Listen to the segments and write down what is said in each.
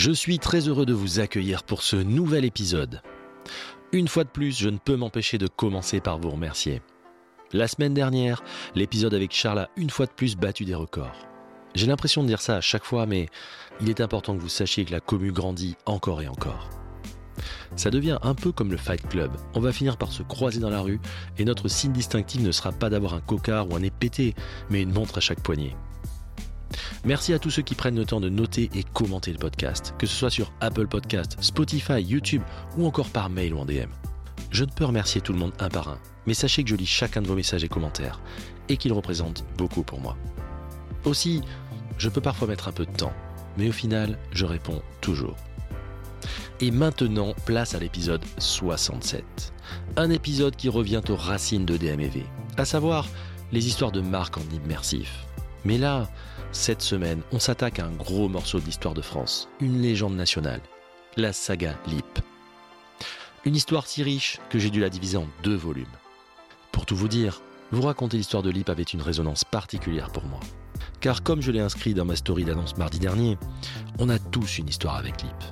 Je suis très heureux de vous accueillir pour ce nouvel épisode. Une fois de plus, je ne peux m'empêcher de commencer par vous remercier. La semaine dernière, l'épisode avec Charles a une fois de plus battu des records. J'ai l'impression de dire ça à chaque fois, mais il est important que vous sachiez que la commu grandit encore et encore. Ça devient un peu comme le Fight Club. On va finir par se croiser dans la rue et notre signe distinctif ne sera pas d'avoir un cocard ou un nez mais une montre à chaque poignet. Merci à tous ceux qui prennent le temps de noter et commenter le podcast, que ce soit sur Apple Podcast, Spotify, YouTube ou encore par mail ou en DM. Je ne peux remercier tout le monde un par un, mais sachez que je lis chacun de vos messages et commentaires et qu'ils représentent beaucoup pour moi. Aussi, je peux parfois mettre un peu de temps, mais au final, je réponds toujours. Et maintenant, place à l'épisode 67. Un épisode qui revient aux racines de DMV, à savoir les histoires de marques en immersif. Mais là, cette semaine, on s'attaque à un gros morceau de l'histoire de France, une légende nationale, la saga Lip. Une histoire si riche que j'ai dû la diviser en deux volumes. Pour tout vous dire, vous raconter l'histoire de Lip avait une résonance particulière pour moi. Car comme je l'ai inscrit dans ma story d'annonce mardi dernier, on a tous une histoire avec Lip.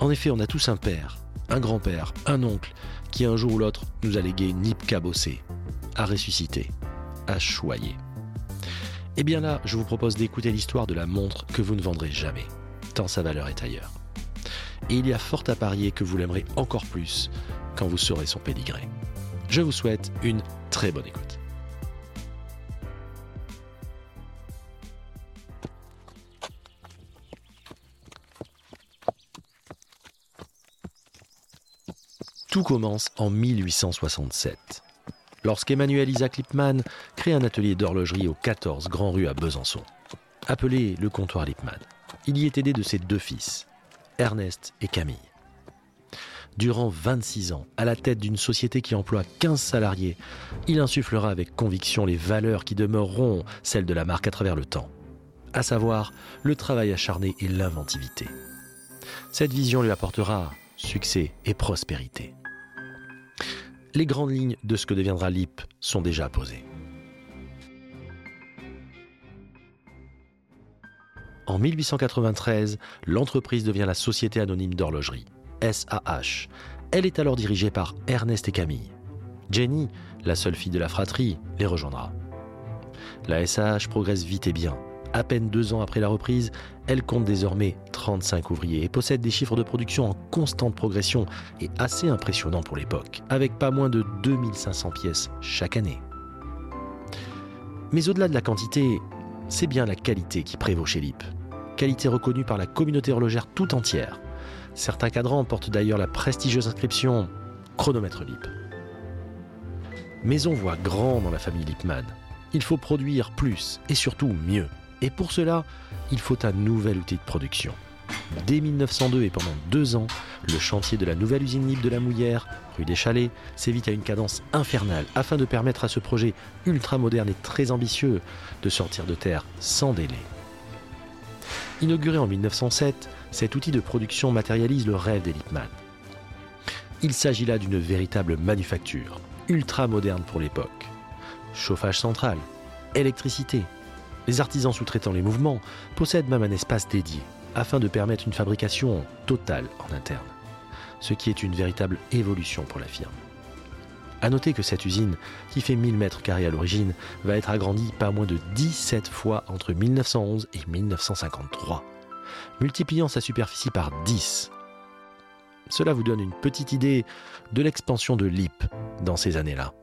En effet, on a tous un père, un grand-père, un oncle, qui un jour ou l'autre nous a légué une Lip cabossée, à ressusciter, à choyer. Eh bien là, je vous propose d'écouter l'histoire de la montre que vous ne vendrez jamais, tant sa valeur est ailleurs. Et il y a fort à parier que vous l'aimerez encore plus quand vous saurez son pédigré. Je vous souhaite une très bonne écoute. Tout commence en 1867 lorsqu'Emmanuel Isaac Lippmann crée un atelier d'horlogerie au 14 Grand Rue à Besançon, appelé le comptoir Lippmann. Il y est aidé de ses deux fils, Ernest et Camille. Durant 26 ans, à la tête d'une société qui emploie 15 salariés, il insufflera avec conviction les valeurs qui demeureront celles de la marque à travers le temps, à savoir le travail acharné et l'inventivité. Cette vision lui apportera succès et prospérité les grandes lignes de ce que deviendra LIP sont déjà posées. En 1893, l'entreprise devient la Société anonyme d'horlogerie, SAH. Elle est alors dirigée par Ernest et Camille. Jenny, la seule fille de la fratrie, les rejoindra. La SAH progresse vite et bien. À peine deux ans après la reprise, elle compte désormais 35 ouvriers et possède des chiffres de production en constante progression et assez impressionnants pour l'époque, avec pas moins de 2500 pièces chaque année. Mais au-delà de la quantité, c'est bien la qualité qui prévaut chez LIP. Qualité reconnue par la communauté horlogère tout entière. Certains cadrans portent d'ailleurs la prestigieuse inscription Chronomètre LIP. Mais on voit grand dans la famille Lipman. Il faut produire plus et surtout mieux. Et pour cela, il faut un nouvel outil de production. Dès 1902 et pendant deux ans, le chantier de la nouvelle usine libre de la Mouillère, rue des Chalets, s'évite à une cadence infernale afin de permettre à ce projet ultra moderne et très ambitieux de sortir de terre sans délai. Inauguré en 1907, cet outil de production matérialise le rêve des Lippmann. Il s'agit là d'une véritable manufacture, ultra moderne pour l'époque. Chauffage central, électricité, les artisans sous-traitant les mouvements possèdent même un espace dédié afin de permettre une fabrication totale en interne, ce qui est une véritable évolution pour la firme. A noter que cette usine, qui fait 1000 mètres carrés à l'origine, va être agrandie pas moins de 17 fois entre 1911 et 1953, multipliant sa superficie par 10. Cela vous donne une petite idée de l'expansion de l'IP dans ces années-là.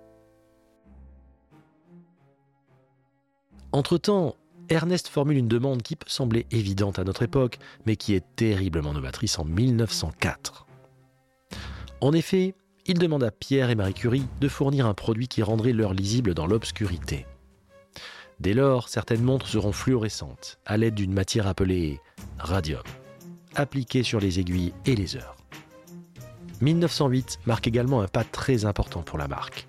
Entre-temps, Ernest formule une demande qui peut sembler évidente à notre époque, mais qui est terriblement novatrice en 1904. En effet, il demande à Pierre et Marie Curie de fournir un produit qui rendrait l'heure lisible dans l'obscurité. Dès lors, certaines montres seront fluorescentes à l'aide d'une matière appelée radium. appliquée sur les aiguilles et les heures. 1908 marque également un pas très important pour la marque.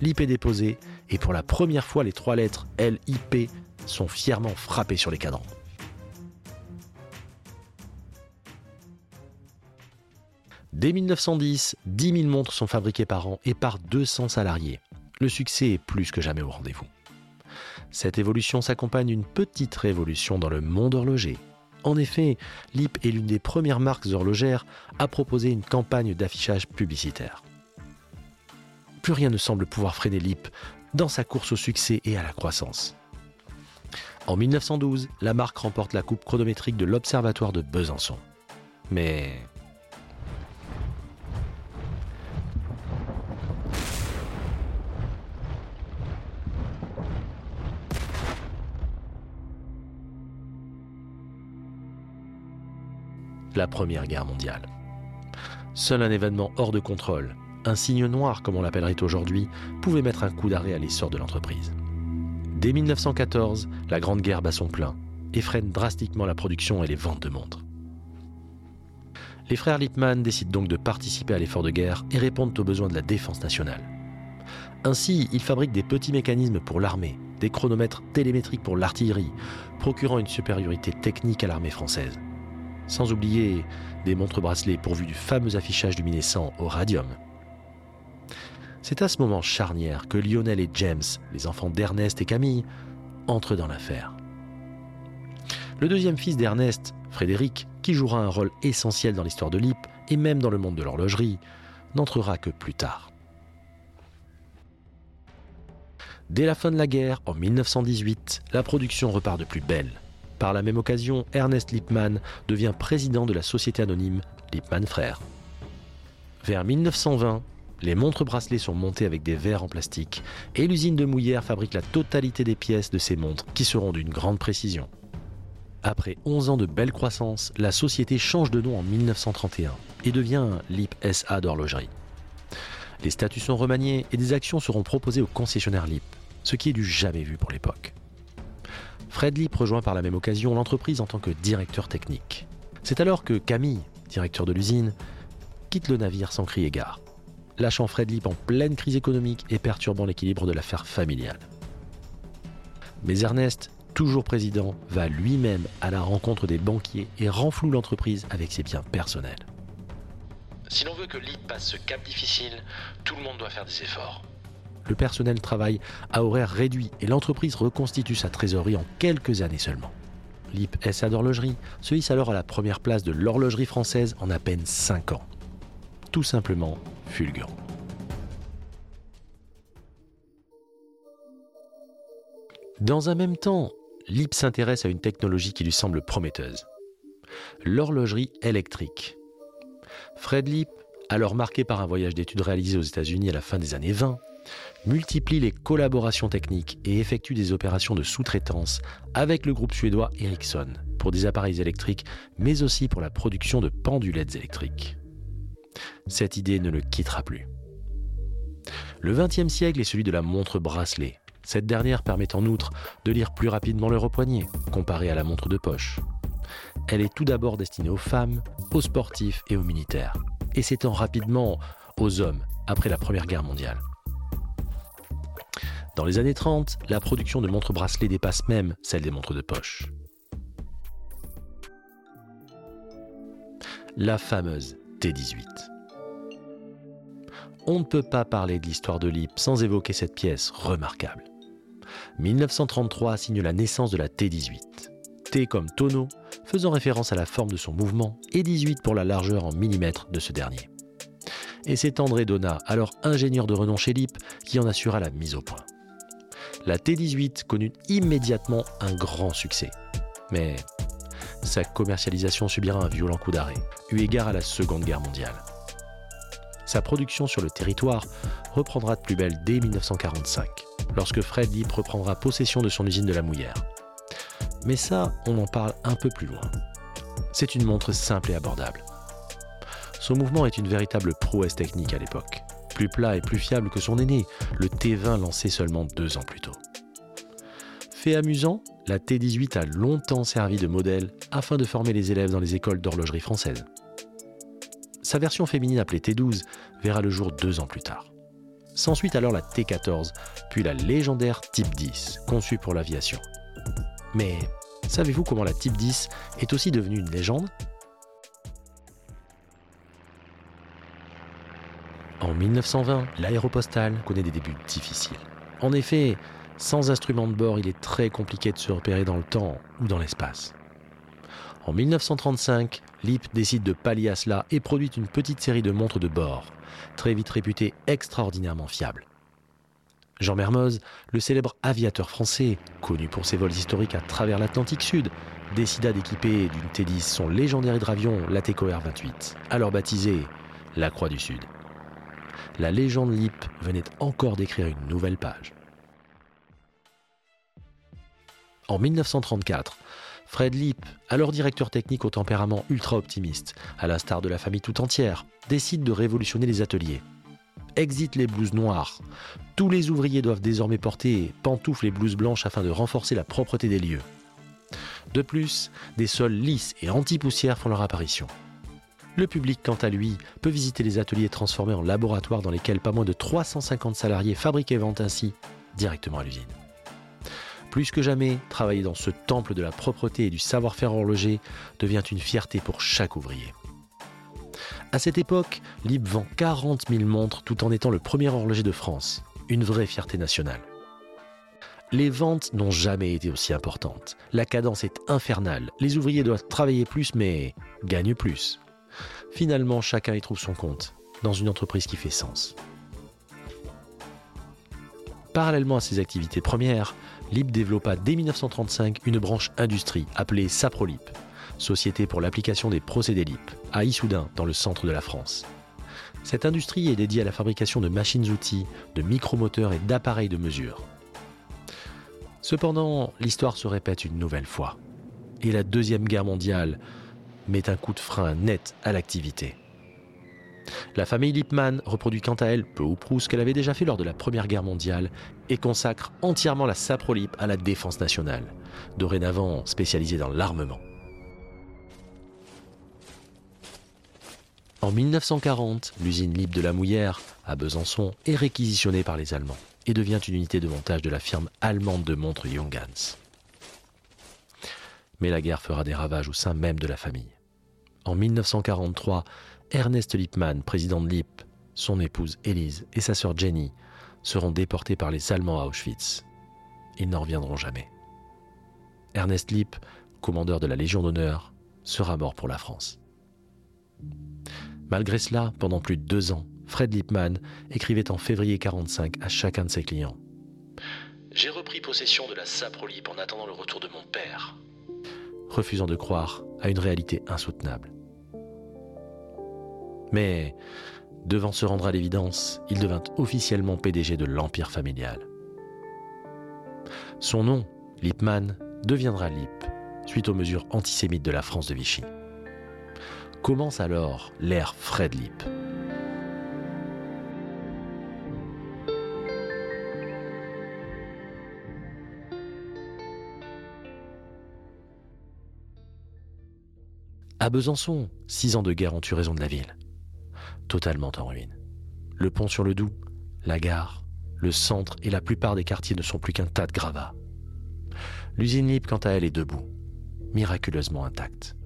L'IP déposé et pour la première fois les trois lettres LIP sont fièrement frappées sur les cadrans. Dès 1910, 10 000 montres sont fabriquées par an et par 200 salariés. Le succès est plus que jamais au rendez-vous. Cette évolution s'accompagne d'une petite révolution dans le monde horloger. En effet, LIP est l'une des premières marques horlogères à proposer une campagne d'affichage publicitaire. Plus rien ne semble pouvoir freiner LIP dans sa course au succès et à la croissance. En 1912, la marque remporte la coupe chronométrique de l'Observatoire de Besançon. Mais la Première Guerre mondiale. Seul un événement hors de contrôle, un signe noir comme on l'appellerait aujourd'hui, pouvait mettre un coup d'arrêt à l'essor de l'entreprise. Dès 1914, la Grande Guerre bat son plein et freine drastiquement la production et les ventes de montres. Les frères Lippmann décident donc de participer à l'effort de guerre et répondent aux besoins de la défense nationale. Ainsi, ils fabriquent des petits mécanismes pour l'armée, des chronomètres télémétriques pour l'artillerie, procurant une supériorité technique à l'armée française sans oublier des montres bracelets pourvues du fameux affichage luminescent au radium. C'est à ce moment charnière que Lionel et James, les enfants d'Ernest et Camille, entrent dans l'affaire. Le deuxième fils d'Ernest, Frédéric, qui jouera un rôle essentiel dans l'histoire de l'IP et même dans le monde de l'horlogerie, n'entrera que plus tard. Dès la fin de la guerre, en 1918, la production repart de plus belle. Par la même occasion, Ernest Lippmann devient président de la société anonyme Lippmann Frères. Vers 1920, les montres bracelets sont montées avec des verres en plastique et l'usine de Mouillère fabrique la totalité des pièces de ces montres qui seront d'une grande précision. Après 11 ans de belle croissance, la société change de nom en 1931 et devient LIP SA d'horlogerie. Les statuts sont remaniés et des actions seront proposées aux concessionnaires LIP, ce qui est du jamais vu pour l'époque. Fred Lip rejoint par la même occasion l'entreprise en tant que directeur technique. C'est alors que Camille, directeur de l'usine, quitte le navire sans crier gare, lâchant Fred Lip en pleine crise économique et perturbant l'équilibre de l'affaire familiale. Mais Ernest, toujours président, va lui-même à la rencontre des banquiers et renfloue l'entreprise avec ses biens personnels. Si l'on veut que Lip passe ce cap difficile, tout le monde doit faire des efforts le personnel travaille à horaire réduit et l'entreprise reconstitue sa trésorerie en quelques années seulement. L'IP SA d'horlogerie se hisse alors à la première place de l'horlogerie française en à peine 5 ans. Tout simplement fulgurant. Dans un même temps, LIP s'intéresse à une technologie qui lui semble prometteuse. L'horlogerie électrique. Fred Lip, alors marqué par un voyage d'études réalisé aux États-Unis à la fin des années 20, multiplie les collaborations techniques et effectue des opérations de sous-traitance avec le groupe suédois Ericsson pour des appareils électriques, mais aussi pour la production de pendulettes électriques. Cette idée ne le quittera plus. Le XXe siècle est celui de la montre bracelet. Cette dernière permet en outre de lire plus rapidement le poignet, comparé à la montre de poche. Elle est tout d'abord destinée aux femmes, aux sportifs et aux militaires, et s'étend rapidement aux hommes après la Première Guerre mondiale. Dans les années 30, la production de montres bracelets dépasse même celle des montres de poche. La fameuse T18. On ne peut pas parler de l'histoire de l'IP sans évoquer cette pièce remarquable. 1933 signe la naissance de la T18. T comme tonneau, faisant référence à la forme de son mouvement, et 18 pour la largeur en millimètres de ce dernier. Et c'est André Donat, alors ingénieur de renom chez LIP, qui en assura la mise au point la T18 connut immédiatement un grand succès. Mais sa commercialisation subira un violent coup d'arrêt, eu égard à la Seconde Guerre mondiale. Sa production sur le territoire reprendra de plus belle dès 1945, lorsque Fred Lip reprendra possession de son usine de la Mouillère. Mais ça, on en parle un peu plus loin. C'est une montre simple et abordable. Son mouvement est une véritable prouesse technique à l'époque plus plat et plus fiable que son aîné, le T20 lancé seulement deux ans plus tôt. Fait amusant, la T18 a longtemps servi de modèle afin de former les élèves dans les écoles d'horlogerie françaises. Sa version féminine appelée T12 verra le jour deux ans plus tard. S'ensuit alors la T14, puis la légendaire Type 10, conçue pour l'aviation. Mais savez-vous comment la Type 10 est aussi devenue une légende? En 1920, l'aéropostale connaît des débuts difficiles. En effet, sans instrument de bord, il est très compliqué de se repérer dans le temps ou dans l'espace. En 1935, LIP décide de pallier à cela et produit une petite série de montres de bord, très vite réputées extraordinairement fiables. Jean Mermoz, le célèbre aviateur français, connu pour ses vols historiques à travers l'Atlantique Sud, décida d'équiper d'une T-10 son légendaire hydravion, l'Ateco R-28, alors baptisé la Croix du Sud. La légende LIP venait encore d'écrire une nouvelle page. En 1934, Fred Lipp, alors directeur technique au tempérament ultra optimiste, à l'instar de la famille tout entière, décide de révolutionner les ateliers. Exit les blouses noires. Tous les ouvriers doivent désormais porter pantoufles et blouses blanches afin de renforcer la propreté des lieux. De plus, des sols lisses et anti-poussière font leur apparition. Le public, quant à lui, peut visiter les ateliers transformés en laboratoires dans lesquels pas moins de 350 salariés fabriquent et vendent ainsi directement à l'usine. Plus que jamais, travailler dans ce temple de la propreté et du savoir-faire horloger devient une fierté pour chaque ouvrier. À cette époque, Lib vend 40 000 montres tout en étant le premier horloger de France, une vraie fierté nationale. Les ventes n'ont jamais été aussi importantes. La cadence est infernale. Les ouvriers doivent travailler plus mais gagnent plus. Finalement, chacun y trouve son compte, dans une entreprise qui fait sens. Parallèlement à ses activités premières, Lip développa dès 1935 une branche industrie appelée Saprolip, société pour l'application des procédés LIP, à Issoudun, dans le centre de la France. Cette industrie est dédiée à la fabrication de machines-outils, de micromoteurs et d'appareils de mesure. Cependant, l'histoire se répète une nouvelle fois. Et la Deuxième Guerre mondiale met un coup de frein net à l'activité. La famille Lippmann reproduit quant à elle peu ou prou ce qu'elle avait déjà fait lors de la Première Guerre mondiale et consacre entièrement la Saprolip à la défense nationale, dorénavant spécialisée dans l'armement. En 1940, l'usine Lip de la Mouillère, à Besançon, est réquisitionnée par les Allemands et devient une unité de montage de la firme allemande de montres Junghans. Mais la guerre fera des ravages au sein même de la famille. En 1943, Ernest Lippmann, président de Lipp, son épouse Élise et sa sœur Jenny seront déportés par les Allemands à Auschwitz. Ils n'en reviendront jamais. Ernest Lipp, commandeur de la Légion d'honneur, sera mort pour la France. Malgré cela, pendant plus de deux ans, Fred Lippmann écrivait en février 1945 à chacun de ses clients. J'ai repris possession de la Saprolip en attendant le retour de mon père, refusant de croire à une réalité insoutenable. Mais, devant se rendre à l'évidence, il devint officiellement PDG de l'empire familial. Son nom, Lippmann, deviendra Lipp, suite aux mesures antisémites de la France de Vichy. Commence alors l'ère Fred Lipp. À Besançon, six ans de guerre ont eu raison de la ville totalement en ruine. Le pont sur le Doubs, la gare, le centre et la plupart des quartiers ne sont plus qu'un tas de gravats. L'usine Lip, quant à elle, est debout, miraculeusement intacte.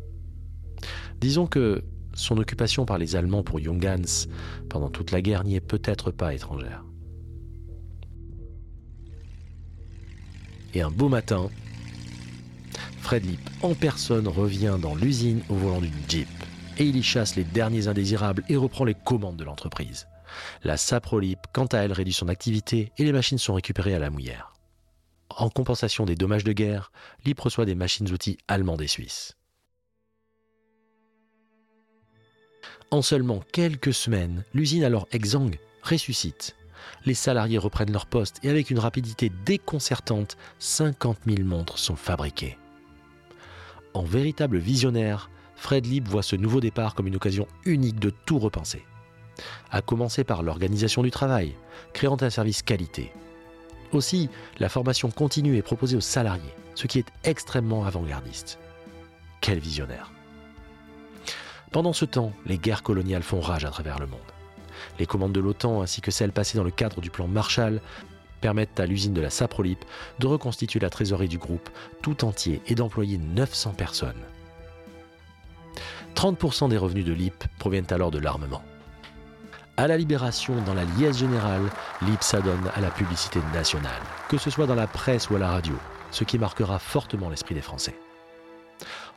Disons que son occupation par les Allemands pour Junghans pendant toute la guerre n'y est peut-être pas étrangère. Et un beau matin, Fred Lip en personne revient dans l'usine au volant d'une Jeep et il y chasse les derniers indésirables et reprend les commandes de l'entreprise. La Saprolip, quant à elle, réduit son activité et les machines sont récupérées à la mouillère. En compensation des dommages de guerre, Lip reçoit des machines-outils allemandes et suisses. En seulement quelques semaines, l'usine alors exsangue ressuscite. Les salariés reprennent leur poste et avec une rapidité déconcertante, 50 000 montres sont fabriquées. En véritable visionnaire, Fred Lieb voit ce nouveau départ comme une occasion unique de tout repenser. À commencer par l'organisation du travail, créant un service qualité. Aussi, la formation continue est proposée aux salariés, ce qui est extrêmement avant-gardiste. Quel visionnaire Pendant ce temps, les guerres coloniales font rage à travers le monde. Les commandes de l'OTAN ainsi que celles passées dans le cadre du plan Marshall permettent à l'usine de la Saprolip de reconstituer la trésorerie du groupe tout entier et d'employer 900 personnes. 30% des revenus de l'IP proviennent alors de l'armement. À la libération, dans la liesse générale, l'IP s'adonne à la publicité nationale, que ce soit dans la presse ou à la radio, ce qui marquera fortement l'esprit des Français.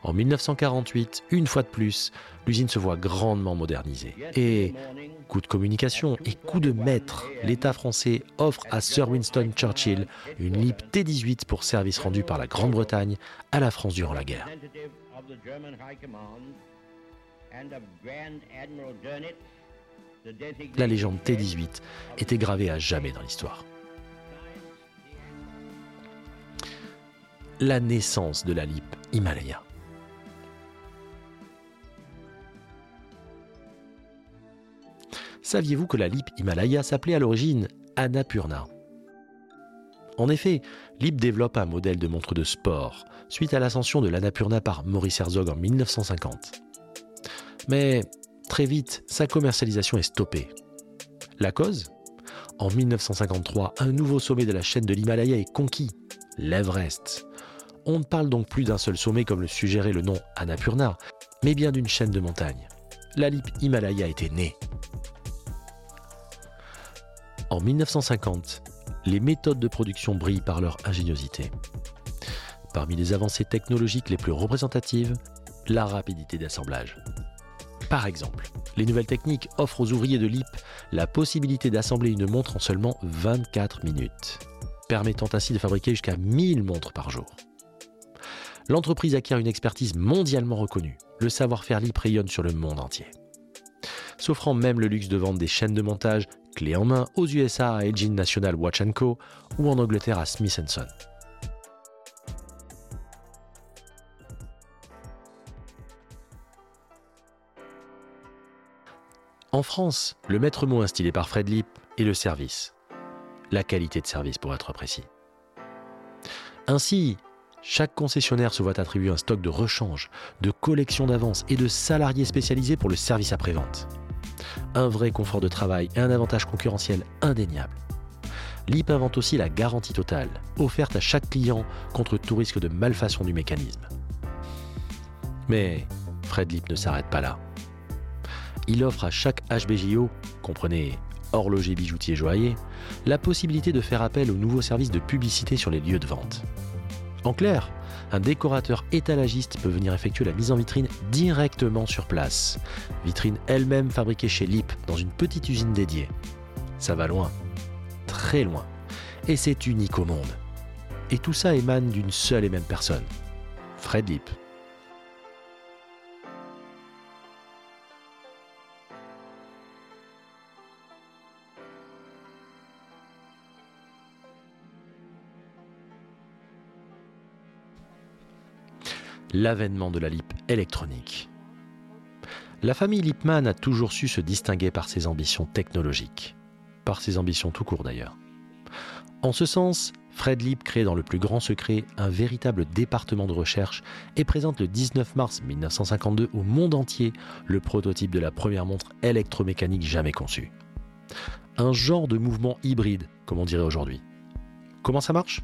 En 1948, une fois de plus, l'usine se voit grandement modernisée. Et, coup de communication et coup de maître, l'État français offre à Sir Winston Churchill une LIP T-18 pour service rendu par la Grande-Bretagne à la France durant la guerre. La légende T-18 était gravée à jamais dans l'histoire. La naissance de la LIP Himalaya. Saviez-vous que la LIP Himalaya s'appelait à l'origine Annapurna? En effet, LIP développe un modèle de montre de sport suite à l'ascension de l'Annapurna par Maurice Herzog en 1950. Mais très vite, sa commercialisation est stoppée. La cause? En 1953, un nouveau sommet de la chaîne de l'Himalaya est conquis, l'Everest. On ne parle donc plus d'un seul sommet comme le suggérait le nom Annapurna, mais bien d'une chaîne de montagnes. La LIP Himalaya était née. En 1950, les méthodes de production brillent par leur ingéniosité. Parmi les avancées technologiques les plus représentatives, la rapidité d'assemblage. Par exemple, les nouvelles techniques offrent aux ouvriers de l'IP la possibilité d'assembler une montre en seulement 24 minutes, permettant ainsi de fabriquer jusqu'à 1000 montres par jour. L'entreprise acquiert une expertise mondialement reconnue. Le savoir-faire LIP rayonne sur le monde entier. S'offrant même le luxe de vendre des chaînes de montage clés en main aux USA à Elgin National Watch Co ou en Angleterre à Smith Son. En France, le maître mot instillé par Fred Lip est le service. La qualité de service pour être précis. Ainsi, chaque concessionnaire se voit attribuer un stock de rechange, de collection d'avance et de salariés spécialisés pour le service après-vente un vrai confort de travail et un avantage concurrentiel indéniable. LIP invente aussi la garantie totale, offerte à chaque client contre tout risque de malfaçon du mécanisme. Mais Fred Lip ne s'arrête pas là. Il offre à chaque HBJO, comprenez horloger, bijoutier, joaillier, la possibilité de faire appel aux nouveaux services de publicité sur les lieux de vente. En clair, un décorateur étalagiste peut venir effectuer la mise en vitrine directement sur place. Vitrine elle-même fabriquée chez Lip dans une petite usine dédiée. Ça va loin, très loin. Et c'est unique au monde. Et tout ça émane d'une seule et même personne, Fred Lip. L'avènement de la LIP électronique. La famille Lipman a toujours su se distinguer par ses ambitions technologiques, par ses ambitions tout court d'ailleurs. En ce sens, Fred Lip crée dans le plus grand secret un véritable département de recherche et présente le 19 mars 1952 au monde entier le prototype de la première montre électromécanique jamais conçue. Un genre de mouvement hybride, comme on dirait aujourd'hui. Comment ça marche?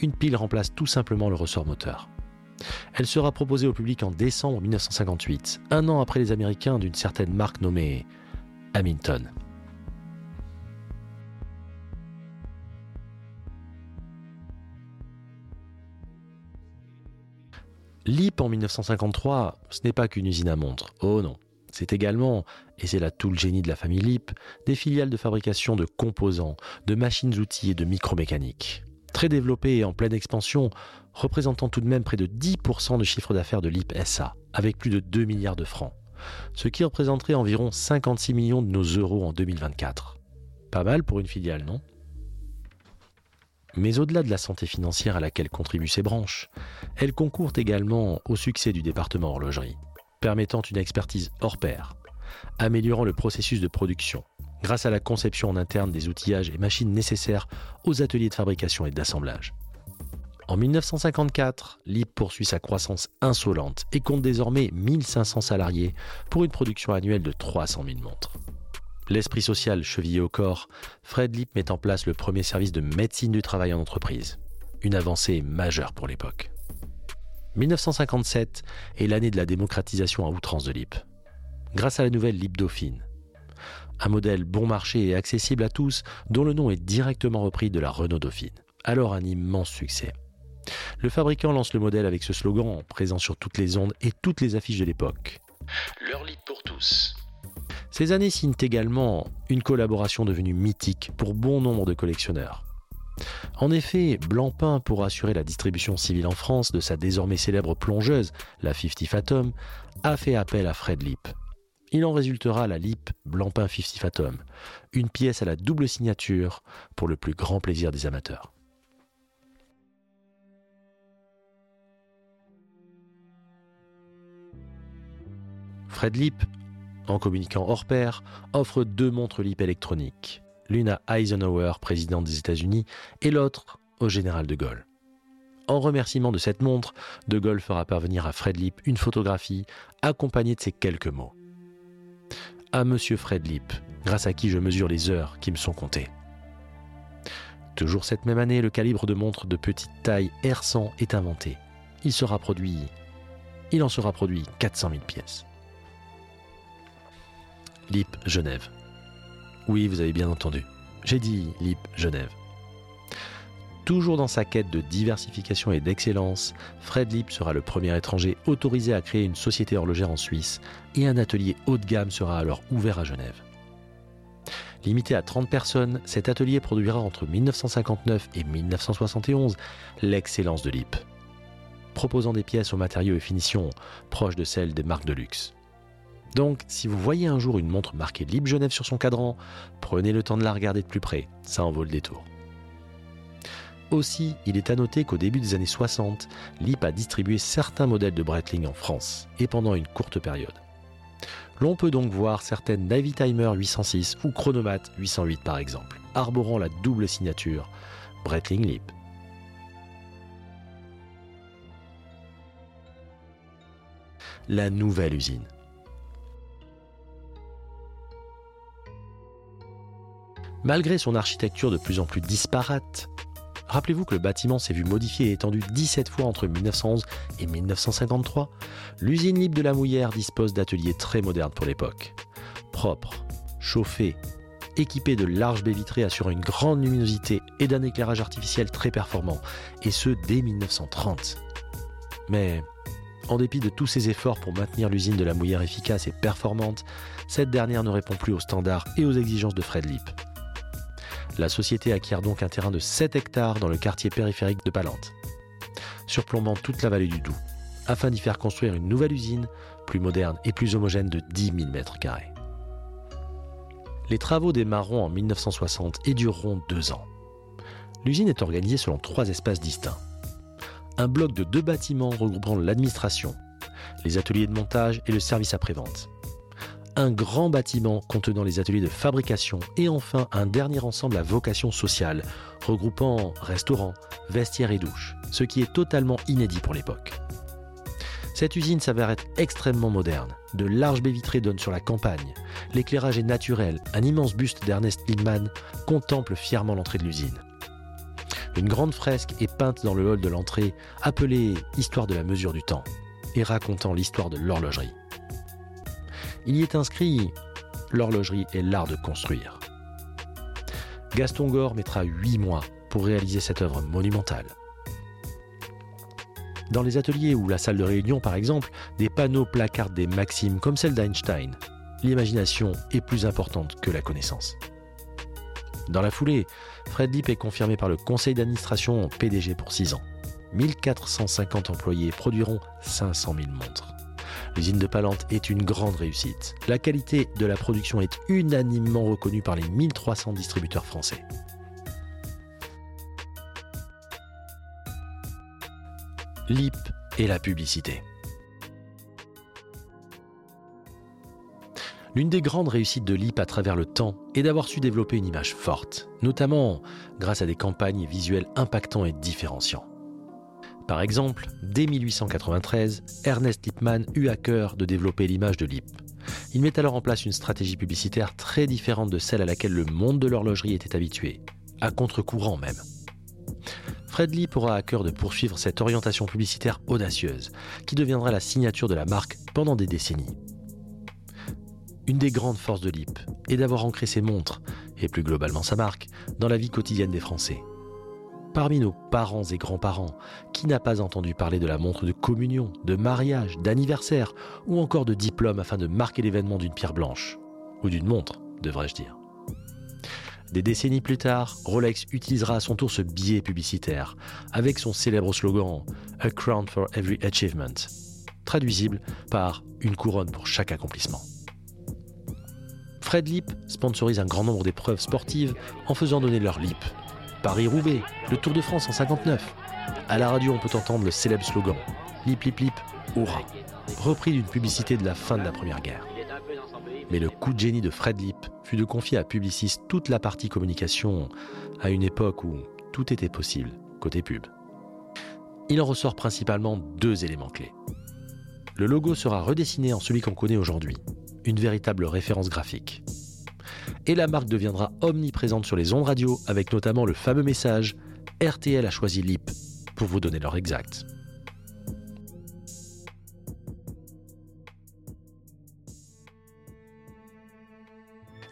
Une pile remplace tout simplement le ressort moteur. Elle sera proposée au public en décembre 1958, un an après les Américains d'une certaine marque nommée Hamilton. LIP en 1953, ce n'est pas qu'une usine à montres. Oh non. C'est également, et c'est là tout le génie de la famille LIP, des filiales de fabrication de composants, de machines-outils et de micromécanique. Très développées et en pleine expansion, représentant tout de même près de 10% de chiffre d'affaires de l'IP SA, avec plus de 2 milliards de francs, ce qui représenterait environ 56 millions de nos euros en 2024. Pas mal pour une filiale, non? Mais au-delà de la santé financière à laquelle contribuent ces branches, elles concourent également au succès du département horlogerie, permettant une expertise hors pair, améliorant le processus de production, grâce à la conception en interne des outillages et machines nécessaires aux ateliers de fabrication et d'assemblage. En 1954, LIP poursuit sa croissance insolente et compte désormais 1500 salariés pour une production annuelle de 300 000 montres. L'esprit social chevillé au corps, Fred Lip met en place le premier service de médecine du travail en entreprise. Une avancée majeure pour l'époque. 1957 est l'année de la démocratisation à outrance de Lip. Grâce à la nouvelle Lip Dauphine. Un modèle bon marché et accessible à tous, dont le nom est directement repris de la Renault Dauphine. Alors un immense succès. Le fabricant lance le modèle avec ce slogan présent sur toutes les ondes et toutes les affiches de l'époque. Leur lit pour tous. Ces années signent également une collaboration devenue mythique pour bon nombre de collectionneurs. En effet, Blancpain, pour assurer la distribution civile en France de sa désormais célèbre plongeuse, la 50 Fathom, a fait appel à Fred Lip. Il en résultera la Lip Blancpain 50 Fathom, une pièce à la double signature pour le plus grand plaisir des amateurs. Fred Lip, en communiquant hors pair, offre deux montres Lip électroniques, l'une à Eisenhower, président des États-Unis, et l'autre au général de Gaulle. En remerciement de cette montre, De Gaulle fera parvenir à Fred Lip une photographie accompagnée de ces quelques mots. À Monsieur Fred Lip, grâce à qui je mesure les heures qui me sont comptées. Toujours cette même année, le calibre de montre de petite taille R100 est inventé. Il sera produit. Il en sera produit 400 000 pièces. LIP Genève. Oui, vous avez bien entendu. J'ai dit LIP Genève. Toujours dans sa quête de diversification et d'excellence, Fred Lip sera le premier étranger autorisé à créer une société horlogère en Suisse et un atelier haut de gamme sera alors ouvert à Genève. Limité à 30 personnes, cet atelier produira entre 1959 et 1971 l'excellence de Lip, proposant des pièces aux matériaux et finitions proches de celles des marques de luxe. Donc, si vous voyez un jour une montre marquée Libre Genève sur son cadran, prenez le temps de la regarder de plus près, ça en vaut le détour. Aussi, il est à noter qu'au début des années 60, LIP a distribué certains modèles de Breitling en France, et pendant une courte période. L'on peut donc voir certaines Navy Timer 806 ou Chronomat 808 par exemple, arborant la double signature Breitling LIP. La nouvelle usine. Malgré son architecture de plus en plus disparate, rappelez-vous que le bâtiment s'est vu modifié et étendu 17 fois entre 1911 et 1953, l'usine libre de la Mouillère dispose d'ateliers très modernes pour l'époque. Propres, chauffés, équipés de larges baies vitrées assurant une grande luminosité et d'un éclairage artificiel très performant, et ce dès 1930. Mais, en dépit de tous ces efforts pour maintenir l'usine de la Mouillère efficace et performante, cette dernière ne répond plus aux standards et aux exigences de Fred Lip. La société acquiert donc un terrain de 7 hectares dans le quartier périphérique de Palante, surplombant toute la vallée du Doubs, afin d'y faire construire une nouvelle usine, plus moderne et plus homogène de 10 000 mètres carrés. Les travaux démarreront en 1960 et dureront deux ans. L'usine est organisée selon trois espaces distincts. Un bloc de deux bâtiments regroupant l'administration, les ateliers de montage et le service après-vente un grand bâtiment contenant les ateliers de fabrication et enfin un dernier ensemble à vocation sociale, regroupant restaurants, vestiaires et douches, ce qui est totalement inédit pour l'époque. Cette usine s'avère être extrêmement moderne. De larges baies vitrées donnent sur la campagne. L'éclairage est naturel. Un immense buste d'Ernest Lindman contemple fièrement l'entrée de l'usine. Une grande fresque est peinte dans le hall de l'entrée, appelée Histoire de la mesure du temps, et racontant l'histoire de l'horlogerie. Il y est inscrit L'horlogerie est l'art de construire. Gaston Gore mettra huit mois pour réaliser cette œuvre monumentale. Dans les ateliers ou la salle de réunion, par exemple, des panneaux placardent des maximes comme celle d'Einstein. L'imagination est plus importante que la connaissance. Dans la foulée, Fred Lip est confirmé par le conseil d'administration PDG pour 6 ans. 1450 employés produiront 500 000 montres. L'usine de Palante est une grande réussite. La qualité de la production est unanimement reconnue par les 1300 distributeurs français. L'IP et la publicité. L'une des grandes réussites de Lip à travers le temps est d'avoir su développer une image forte, notamment grâce à des campagnes visuelles impactants et différenciants. Par exemple, dès 1893, Ernest Lippmann eut à cœur de développer l'image de Lip. Il met alors en place une stratégie publicitaire très différente de celle à laquelle le monde de l'horlogerie était habitué, à contre-courant même. Fred Lip aura à cœur de poursuivre cette orientation publicitaire audacieuse, qui deviendra la signature de la marque pendant des décennies. Une des grandes forces de Lip est d'avoir ancré ses montres, et plus globalement sa marque, dans la vie quotidienne des Français. Parmi nos parents et grands-parents, qui n'a pas entendu parler de la montre de communion, de mariage, d'anniversaire, ou encore de diplôme afin de marquer l'événement d'une pierre blanche Ou d'une montre, devrais-je dire. Des décennies plus tard, Rolex utilisera à son tour ce biais publicitaire, avec son célèbre slogan A crown for every achievement, traduisible par une couronne pour chaque accomplissement. Fred Lip sponsorise un grand nombre d'épreuves sportives en faisant donner leur lip. Paris-Roubaix, le Tour de France en 59. À la radio, on peut entendre le célèbre slogan Lip Lip Lip, hurrah repris d'une publicité de la fin de la Première Guerre. Mais le coup de génie de Fred Lip fut de confier à Publicis toute la partie communication à une époque où tout était possible côté pub. Il en ressort principalement deux éléments clés. Le logo sera redessiné en celui qu'on connaît aujourd'hui, une véritable référence graphique. Et la marque deviendra omniprésente sur les ondes radio avec notamment le fameux message RTL a choisi LIP pour vous donner l'heure exacte.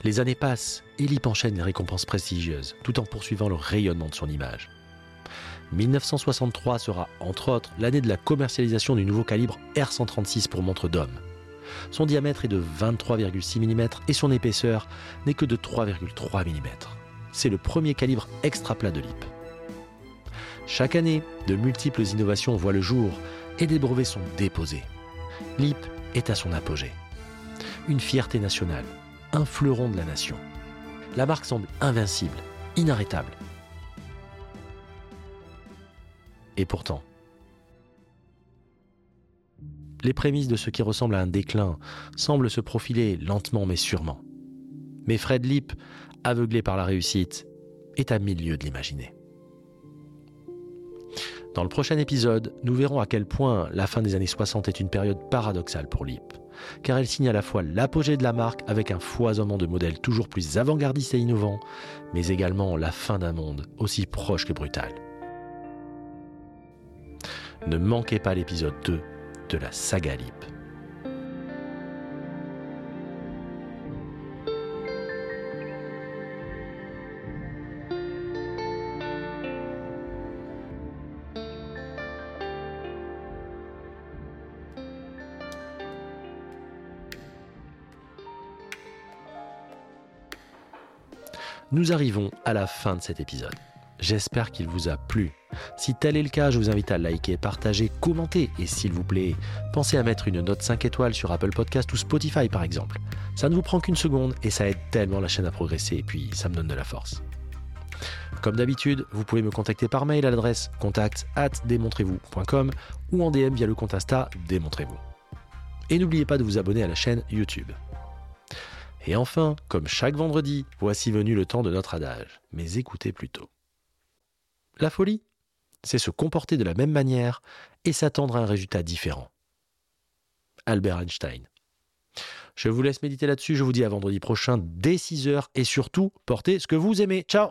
Les années passent et Lip enchaîne les récompenses prestigieuses tout en poursuivant le rayonnement de son image. 1963 sera, entre autres, l'année de la commercialisation du nouveau calibre R136 pour montre d'homme. Son diamètre est de 23,6 mm et son épaisseur n'est que de 3,3 mm. C'est le premier calibre extra plat de LIP. Chaque année, de multiples innovations voient le jour et des brevets sont déposés. LIP est à son apogée. Une fierté nationale, un fleuron de la nation. La marque semble invincible, inarrêtable. Et pourtant, les prémices de ce qui ressemble à un déclin semblent se profiler lentement mais sûrement. Mais Fred Lip, aveuglé par la réussite, est à milieu de l'imaginer. Dans le prochain épisode, nous verrons à quel point la fin des années 60 est une période paradoxale pour Lip, car elle signe à la fois l'apogée de la marque avec un foisonnement de modèles toujours plus avant-gardistes et innovants, mais également la fin d'un monde aussi proche que brutal. Ne manquez pas l'épisode 2 de la saga Lip. Nous arrivons à la fin de cet épisode. J'espère qu'il vous a plu. Si tel est le cas, je vous invite à liker, partager, commenter et s'il vous plaît, pensez à mettre une note 5 étoiles sur Apple Podcast ou Spotify par exemple. Ça ne vous prend qu'une seconde et ça aide tellement la chaîne à progresser et puis ça me donne de la force. Comme d'habitude, vous pouvez me contacter par mail à l'adresse contact at démontrez-vous.com ou en DM via le compte Insta Démontrez-vous. Et n'oubliez pas de vous abonner à la chaîne YouTube. Et enfin, comme chaque vendredi, voici venu le temps de notre adage, mais écoutez plutôt. La folie, c'est se comporter de la même manière et s'attendre à un résultat différent. Albert Einstein. Je vous laisse méditer là-dessus, je vous dis à vendredi prochain dès 6h et surtout, portez ce que vous aimez. Ciao